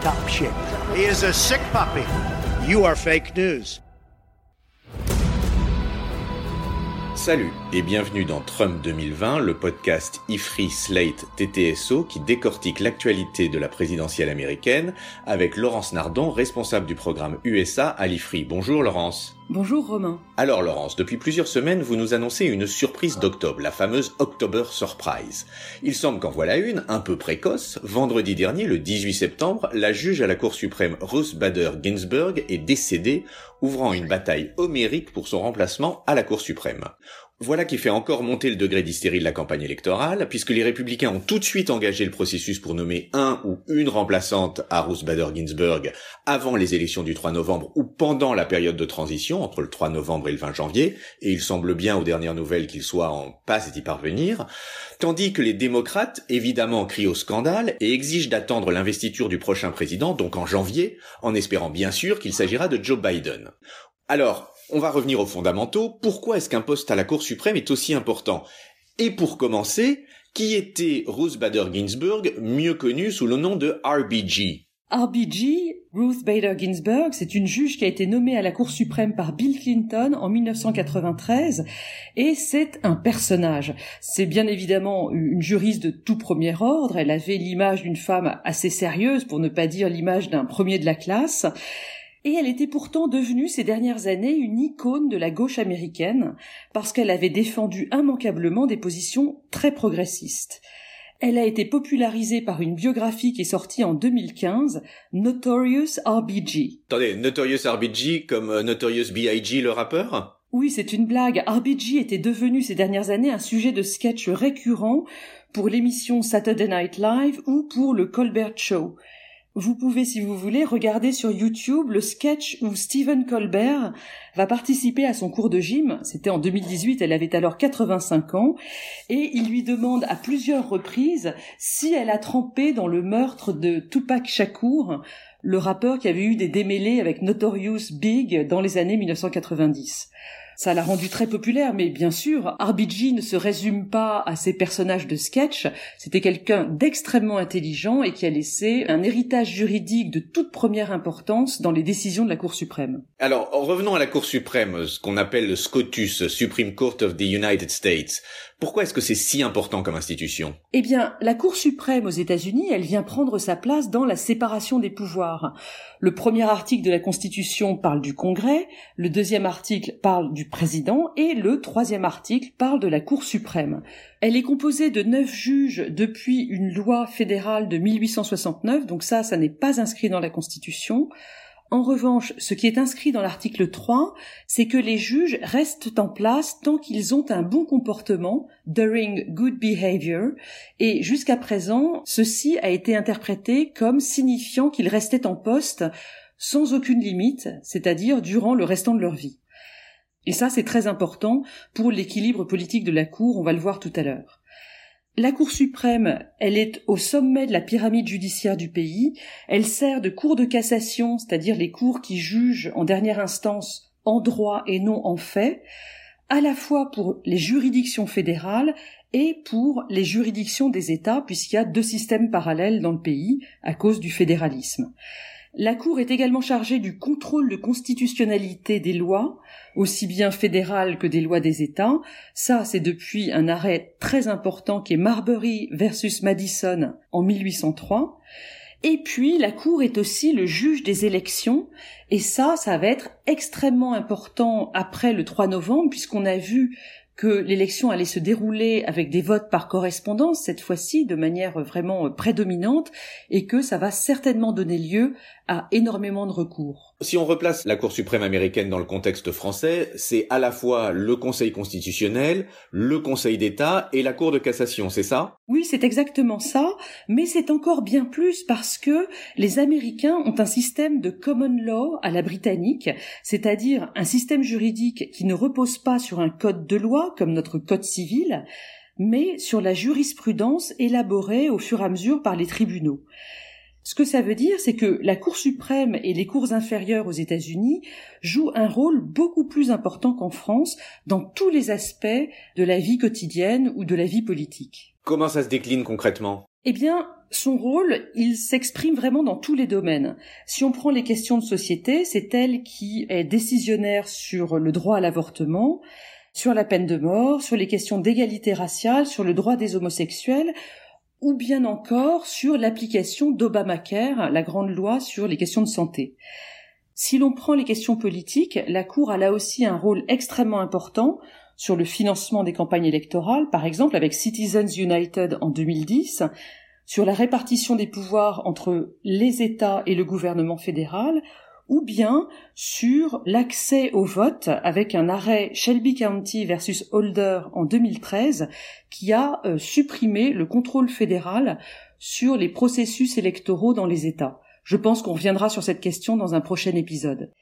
top shape. He is a sick puppy. You are fake news. Salut et bienvenue dans Trump 2020, le podcast IFRI Slate TTSO qui décortique l'actualité de la présidentielle américaine avec Laurence Nardon, responsable du programme USA à l'IFRI. Bonjour Laurence. Bonjour Romain. Alors Laurence, depuis plusieurs semaines, vous nous annoncez une surprise d'octobre, la fameuse October Surprise. Il semble qu'en voilà une, un peu précoce. Vendredi dernier, le 18 septembre, la juge à la Cour suprême Ruth Bader Ginsburg est décédée, ouvrant une bataille homérique pour son remplacement à la Cour suprême. Voilà qui fait encore monter le degré d'hystérie de la campagne électorale, puisque les républicains ont tout de suite engagé le processus pour nommer un ou une remplaçante à Ruth Bader Ginsburg avant les élections du 3 novembre ou pendant la période de transition entre le 3 novembre et le 20 janvier, et il semble bien aux dernières nouvelles qu'ils soient en passe d'y parvenir, tandis que les démocrates, évidemment, crient au scandale et exigent d'attendre l'investiture du prochain président, donc en janvier, en espérant bien sûr qu'il s'agira de Joe Biden. Alors, on va revenir aux fondamentaux. Pourquoi est-ce qu'un poste à la Cour suprême est aussi important? Et pour commencer, qui était Ruth Bader Ginsburg, mieux connue sous le nom de RBG RBG, Ruth Bader Ginsburg, c'est une juge qui a été nommée à la Cour suprême par Bill Clinton en 1993 et c'est un personnage. C'est bien évidemment une juriste de tout premier ordre. Elle avait l'image d'une femme assez sérieuse, pour ne pas dire l'image d'un premier de la classe. Et elle était pourtant devenue ces dernières années une icône de la gauche américaine parce qu'elle avait défendu immanquablement des positions très progressistes. Elle a été popularisée par une biographie qui est sortie en 2015, Notorious RBG. Attendez, Notorious RBG comme euh, Notorious B.I.G. le rappeur? Oui, c'est une blague. RBG était devenu ces dernières années un sujet de sketch récurrent pour l'émission Saturday Night Live ou pour le Colbert Show. Vous pouvez, si vous voulez, regarder sur YouTube le sketch où Stephen Colbert va participer à son cours de gym. C'était en 2018, elle avait alors 85 ans, et il lui demande à plusieurs reprises si elle a trempé dans le meurtre de Tupac Shakur, le rappeur qui avait eu des démêlés avec Notorious Big dans les années 1990. Ça l'a rendu très populaire, mais bien sûr, RBG ne se résume pas à ses personnages de sketch. C'était quelqu'un d'extrêmement intelligent et qui a laissé un héritage juridique de toute première importance dans les décisions de la Cour suprême. Alors, revenons à la Cour suprême, ce qu'on appelle le SCOTUS, Supreme Court of the United States. Pourquoi est-ce que c'est si important comme institution? Eh bien, la Cour suprême aux États-Unis, elle vient prendre sa place dans la séparation des pouvoirs. Le premier article de la Constitution parle du Congrès, le deuxième article parle du président et le troisième article parle de la Cour suprême. Elle est composée de neuf juges depuis une loi fédérale de 1869, donc ça, ça n'est pas inscrit dans la Constitution. En revanche, ce qui est inscrit dans l'article 3, c'est que les juges restent en place tant qu'ils ont un bon comportement, during good behavior, et jusqu'à présent, ceci a été interprété comme signifiant qu'ils restaient en poste sans aucune limite, c'est-à-dire durant le restant de leur vie. Et ça, c'est très important pour l'équilibre politique de la Cour, on va le voir tout à l'heure. La Cour suprême, elle est au sommet de la pyramide judiciaire du pays, elle sert de cour de cassation, c'est-à-dire les cours qui jugent en dernière instance en droit et non en fait, à la fois pour les juridictions fédérales et pour les juridictions des États, puisqu'il y a deux systèmes parallèles dans le pays à cause du fédéralisme. La Cour est également chargée du contrôle de constitutionnalité des lois, aussi bien fédérales que des lois des États. Ça, c'est depuis un arrêt très important qui est Marbury versus Madison en 1803. Et puis, la Cour est aussi le juge des élections, et ça, ça va être extrêmement important après le 3 novembre, puisqu'on a vu que l'élection allait se dérouler avec des votes par correspondance cette fois-ci de manière vraiment prédominante et que ça va certainement donner lieu à énormément de recours. Si on replace la Cour suprême américaine dans le contexte français, c'est à la fois le Conseil constitutionnel, le Conseil d'État et la Cour de cassation, c'est ça? Oui, c'est exactement ça, mais c'est encore bien plus parce que les Américains ont un système de common law à la britannique, c'est-à-dire un système juridique qui ne repose pas sur un code de loi comme notre code civil, mais sur la jurisprudence élaborée au fur et à mesure par les tribunaux. Ce que ça veut dire, c'est que la Cour suprême et les cours inférieures aux États-Unis jouent un rôle beaucoup plus important qu'en France dans tous les aspects de la vie quotidienne ou de la vie politique. Comment ça se décline concrètement? Eh bien, son rôle, il s'exprime vraiment dans tous les domaines. Si on prend les questions de société, c'est elle qui est décisionnaire sur le droit à l'avortement, sur la peine de mort, sur les questions d'égalité raciale, sur le droit des homosexuels, ou bien encore sur l'application d'Obamacare, la grande loi sur les questions de santé. Si l'on prend les questions politiques, la Cour a là aussi un rôle extrêmement important sur le financement des campagnes électorales, par exemple avec Citizens United en 2010, sur la répartition des pouvoirs entre les États et le gouvernement fédéral, ou bien sur l'accès au vote avec un arrêt Shelby County versus Holder en 2013 qui a euh, supprimé le contrôle fédéral sur les processus électoraux dans les États. Je pense qu'on reviendra sur cette question dans un prochain épisode.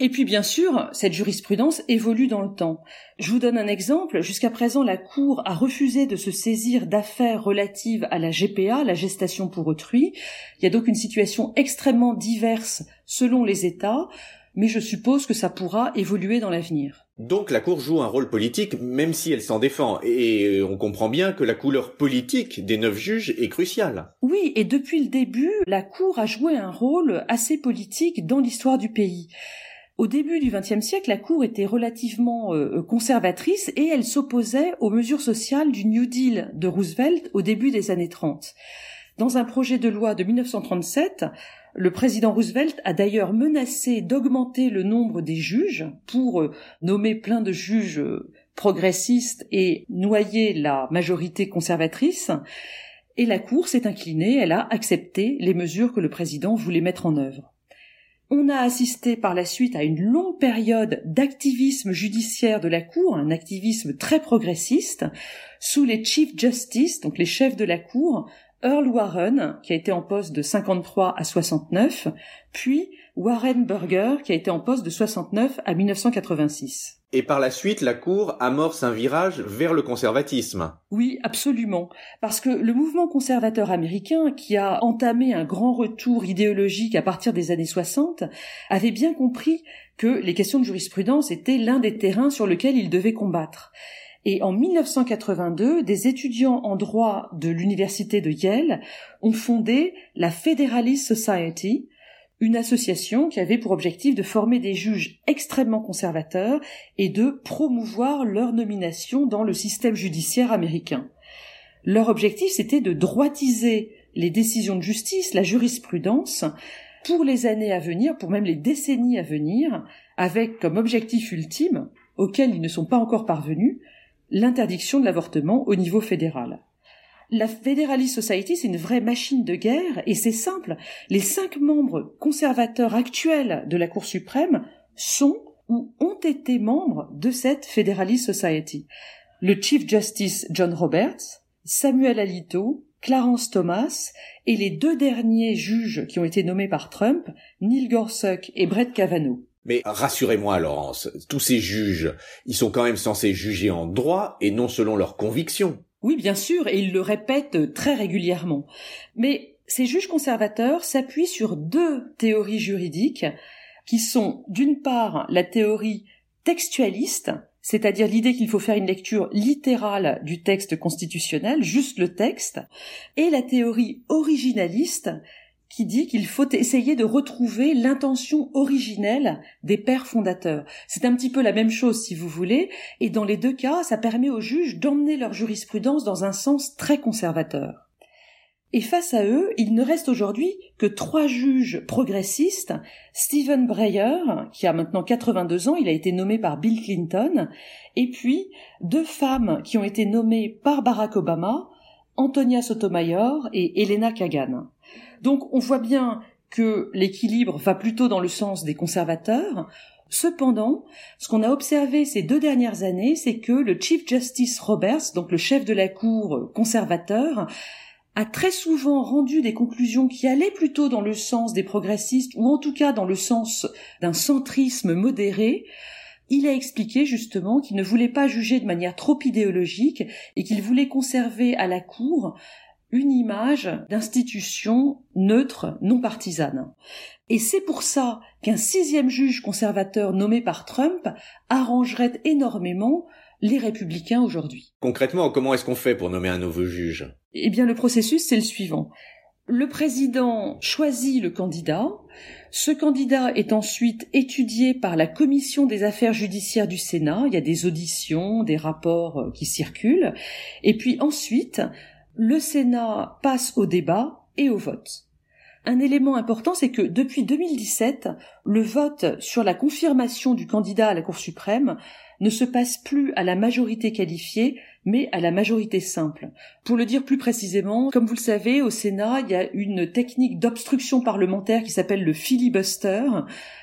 Et puis bien sûr, cette jurisprudence évolue dans le temps. Je vous donne un exemple. Jusqu'à présent, la Cour a refusé de se saisir d'affaires relatives à la GPA, la gestation pour autrui. Il y a donc une situation extrêmement diverse selon les États, mais je suppose que ça pourra évoluer dans l'avenir. Donc la Cour joue un rôle politique même si elle s'en défend, et on comprend bien que la couleur politique des neuf juges est cruciale. Oui, et depuis le début, la Cour a joué un rôle assez politique dans l'histoire du pays. Au début du XXe siècle, la Cour était relativement euh, conservatrice et elle s'opposait aux mesures sociales du New Deal de Roosevelt au début des années 30. Dans un projet de loi de 1937, le président Roosevelt a d'ailleurs menacé d'augmenter le nombre des juges pour euh, nommer plein de juges euh, progressistes et noyer la majorité conservatrice. Et la Cour s'est inclinée, elle a accepté les mesures que le président voulait mettre en œuvre. On a assisté par la suite à une longue période d'activisme judiciaire de la Cour, un activisme très progressiste, sous les Chief Justice, donc les chefs de la Cour, Earl Warren, qui a été en poste de 53 à 69, puis Warren Burger, qui a été en poste de 69 à 1986. Et par la suite, la Cour amorce un virage vers le conservatisme. Oui, absolument. Parce que le mouvement conservateur américain, qui a entamé un grand retour idéologique à partir des années 60, avait bien compris que les questions de jurisprudence étaient l'un des terrains sur lesquels il devait combattre. Et en 1982, des étudiants en droit de l'université de Yale ont fondé la Federalist Society, une association qui avait pour objectif de former des juges extrêmement conservateurs et de promouvoir leur nomination dans le système judiciaire américain. Leur objectif, c'était de droitiser les décisions de justice, la jurisprudence, pour les années à venir, pour même les décennies à venir, avec comme objectif ultime, auquel ils ne sont pas encore parvenus, l'interdiction de l'avortement au niveau fédéral. La Federalist Society, c'est une vraie machine de guerre et c'est simple. Les cinq membres conservateurs actuels de la Cour suprême sont ou ont été membres de cette Federalist Society. Le Chief Justice John Roberts, Samuel Alito, Clarence Thomas et les deux derniers juges qui ont été nommés par Trump, Neil Gorsuch et Brett Kavanaugh. Mais rassurez-moi, Laurence, tous ces juges, ils sont quand même censés juger en droit et non selon leurs convictions. Oui, bien sûr, et ils le répètent très régulièrement. Mais ces juges conservateurs s'appuient sur deux théories juridiques qui sont d'une part la théorie textualiste, c'est-à-dire l'idée qu'il faut faire une lecture littérale du texte constitutionnel, juste le texte, et la théorie originaliste, qui dit qu'il faut essayer de retrouver l'intention originelle des pères fondateurs. C'est un petit peu la même chose si vous voulez, et dans les deux cas, ça permet aux juges d'emmener leur jurisprudence dans un sens très conservateur. Et face à eux, il ne reste aujourd'hui que trois juges progressistes. Stephen Breyer, qui a maintenant 82 ans, il a été nommé par Bill Clinton, et puis deux femmes qui ont été nommées par Barack Obama, Antonia Sotomayor et Elena Kagan. Donc on voit bien que l'équilibre va plutôt dans le sens des conservateurs. Cependant, ce qu'on a observé ces deux dernières années, c'est que le Chief Justice Roberts, donc le chef de la Cour conservateur, a très souvent rendu des conclusions qui allaient plutôt dans le sens des progressistes, ou en tout cas dans le sens d'un centrisme modéré, il a expliqué justement qu'il ne voulait pas juger de manière trop idéologique et qu'il voulait conserver à la Cour une image d'institution neutre, non partisane. Et c'est pour ça qu'un sixième juge conservateur nommé par Trump arrangerait énormément les républicains aujourd'hui. Concrètement, comment est-ce qu'on fait pour nommer un nouveau juge? Eh bien, le processus, c'est le suivant. Le président choisit le candidat. Ce candidat est ensuite étudié par la commission des affaires judiciaires du Sénat. Il y a des auditions, des rapports euh, qui circulent. Et puis ensuite, le Sénat passe au débat et au vote. Un élément important, c'est que depuis 2017, le vote sur la confirmation du candidat à la Cour suprême ne se passe plus à la majorité qualifiée, mais à la majorité simple. Pour le dire plus précisément, comme vous le savez, au Sénat, il y a une technique d'obstruction parlementaire qui s'appelle le filibuster,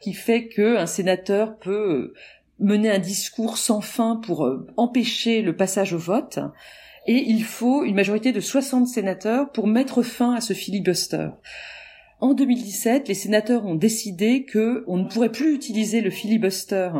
qui fait qu'un sénateur peut mener un discours sans fin pour euh, empêcher le passage au vote et il faut une majorité de 60 sénateurs pour mettre fin à ce filibuster. En 2017, les sénateurs ont décidé qu'on ne pourrait plus utiliser le filibuster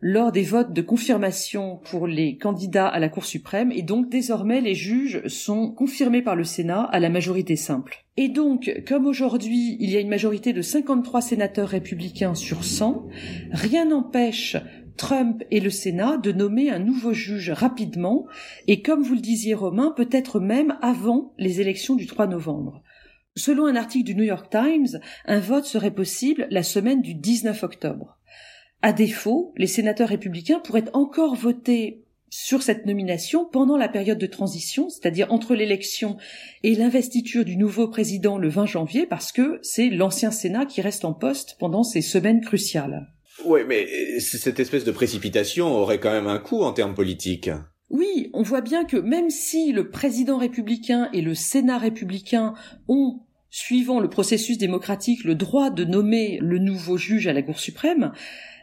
lors des votes de confirmation pour les candidats à la Cour suprême et donc désormais les juges sont confirmés par le Sénat à la majorité simple. Et donc, comme aujourd'hui il y a une majorité de 53 sénateurs républicains sur 100, rien n'empêche Trump et le Sénat de nommer un nouveau juge rapidement, et comme vous le disiez Romain, peut-être même avant les élections du 3 novembre. Selon un article du New York Times, un vote serait possible la semaine du 19 octobre. À défaut, les sénateurs républicains pourraient encore voter sur cette nomination pendant la période de transition, c'est-à-dire entre l'élection et l'investiture du nouveau président le 20 janvier, parce que c'est l'ancien Sénat qui reste en poste pendant ces semaines cruciales. Oui, mais euh, cette espèce de précipitation aurait quand même un coût en termes politiques. Oui, on voit bien que même si le président républicain et le Sénat républicain ont, suivant le processus démocratique, le droit de nommer le nouveau juge à la Cour suprême,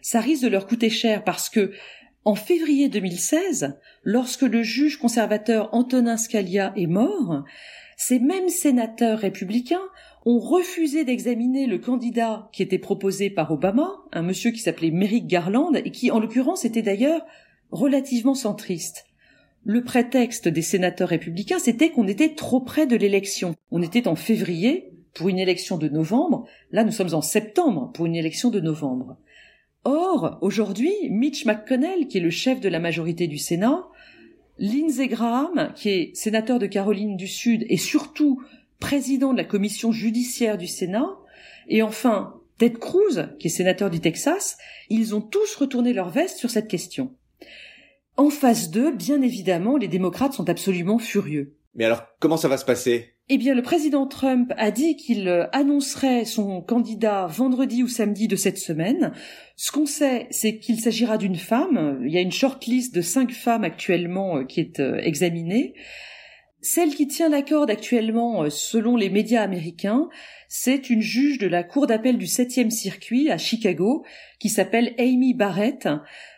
ça risque de leur coûter cher parce que en février 2016, lorsque le juge conservateur Antonin Scalia est mort, ces mêmes sénateurs républicains ont refusé d'examiner le candidat qui était proposé par Obama, un monsieur qui s'appelait Merrick Garland et qui, en l'occurrence, était d'ailleurs relativement centriste. Le prétexte des sénateurs républicains, c'était qu'on était trop près de l'élection. On était en février pour une élection de novembre, là nous sommes en septembre pour une élection de novembre. Or, aujourd'hui, Mitch McConnell, qui est le chef de la majorité du Sénat, Lindsey Graham, qui est sénateur de Caroline du Sud et surtout président de la commission judiciaire du Sénat, et enfin Ted Cruz, qui est sénateur du Texas, ils ont tous retourné leur veste sur cette question. En phase 2, bien évidemment, les démocrates sont absolument furieux. Mais alors, comment ça va se passer? Eh bien, le président Trump a dit qu'il annoncerait son candidat vendredi ou samedi de cette semaine. Ce qu'on sait, c'est qu'il s'agira d'une femme. Il y a une shortlist de cinq femmes actuellement euh, qui est euh, examinée. Celle qui tient la corde actuellement, euh, selon les médias américains, c'est une juge de la Cour d'appel du 7e circuit à Chicago, qui s'appelle Amy Barrett,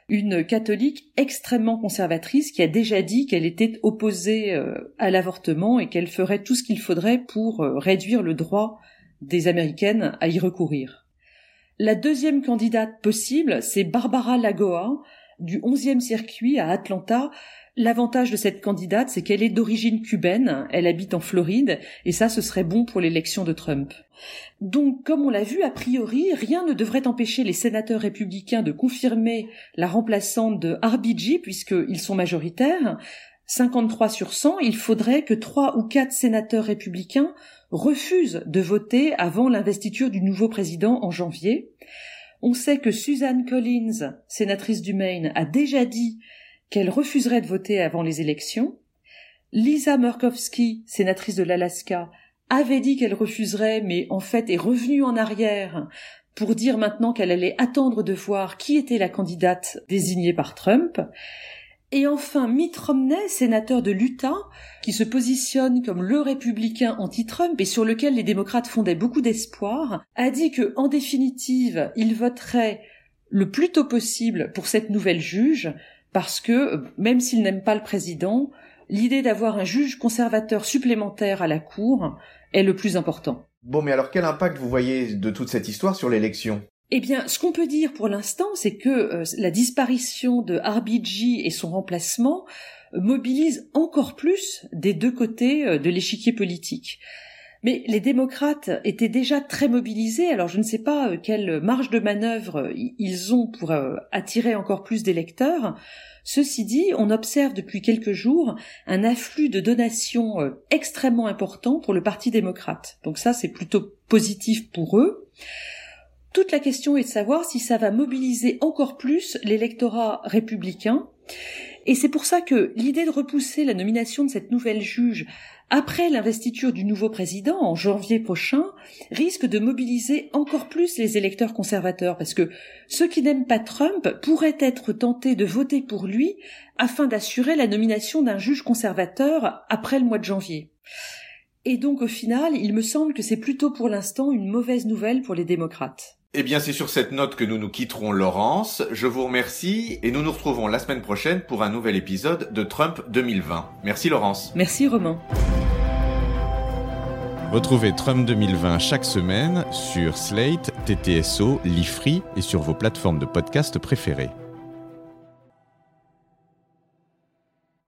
une catholique extrêmement conservatrice qui a déjà dit qu'elle était opposée euh, à l'avortement et qu'elle ferait tout ce qu'il faudrait pour euh, réduire le droit des Américaines à y recourir. La deuxième candidate possible, c'est Barbara Lagoa, du 11e circuit à Atlanta, L'avantage de cette candidate, c'est qu'elle est d'origine cubaine, elle habite en Floride, et ça, ce serait bon pour l'élection de Trump. Donc, comme on l'a vu, a priori, rien ne devrait empêcher les sénateurs républicains de confirmer la remplaçante de RBG, puisqu'ils sont majoritaires. 53 sur 100, il faudrait que trois ou quatre sénateurs républicains refusent de voter avant l'investiture du nouveau président en janvier. On sait que Suzanne Collins, sénatrice du Maine, a déjà dit qu'elle refuserait de voter avant les élections. Lisa Murkowski, sénatrice de l'Alaska, avait dit qu'elle refuserait, mais en fait est revenue en arrière pour dire maintenant qu'elle allait attendre de voir qui était la candidate désignée par Trump. Et enfin, Mitt Romney, sénateur de l'Utah, qui se positionne comme le républicain anti-Trump et sur lequel les démocrates fondaient beaucoup d'espoir, a dit que, en définitive, il voterait le plus tôt possible pour cette nouvelle juge, parce que, même s'il n'aime pas le président, l'idée d'avoir un juge conservateur supplémentaire à la Cour est le plus important. Bon, mais alors quel impact vous voyez de toute cette histoire sur l'élection? Eh bien, ce qu'on peut dire pour l'instant, c'est que euh, la disparition de RBG et son remplacement mobilise encore plus des deux côtés euh, de l'échiquier politique. Mais les démocrates étaient déjà très mobilisés, alors je ne sais pas euh, quelle marge de manœuvre ils ont pour attirer encore plus d'électeurs. Ceci dit, on observe depuis quelques jours un afflux de donations extrêmement important pour le Parti démocrate. Donc ça, c'est plutôt positif pour eux. Toute la question est de savoir si ça va mobiliser encore plus l'électorat républicain. Et c'est pour ça que l'idée de repousser la nomination de cette nouvelle juge après l'investiture du nouveau président en janvier prochain risque de mobiliser encore plus les électeurs conservateurs parce que ceux qui n'aiment pas Trump pourraient être tentés de voter pour lui afin d'assurer la nomination d'un juge conservateur après le mois de janvier. Et donc au final, il me semble que c'est plutôt pour l'instant une mauvaise nouvelle pour les démocrates. Eh bien, c'est sur cette note que nous nous quitterons, Laurence. Je vous remercie et nous nous retrouvons la semaine prochaine pour un nouvel épisode de Trump 2020. Merci, Laurence. Merci, Romain. Retrouvez Trump 2020 chaque semaine sur Slate, TTSO, Lifree et sur vos plateformes de podcast préférées.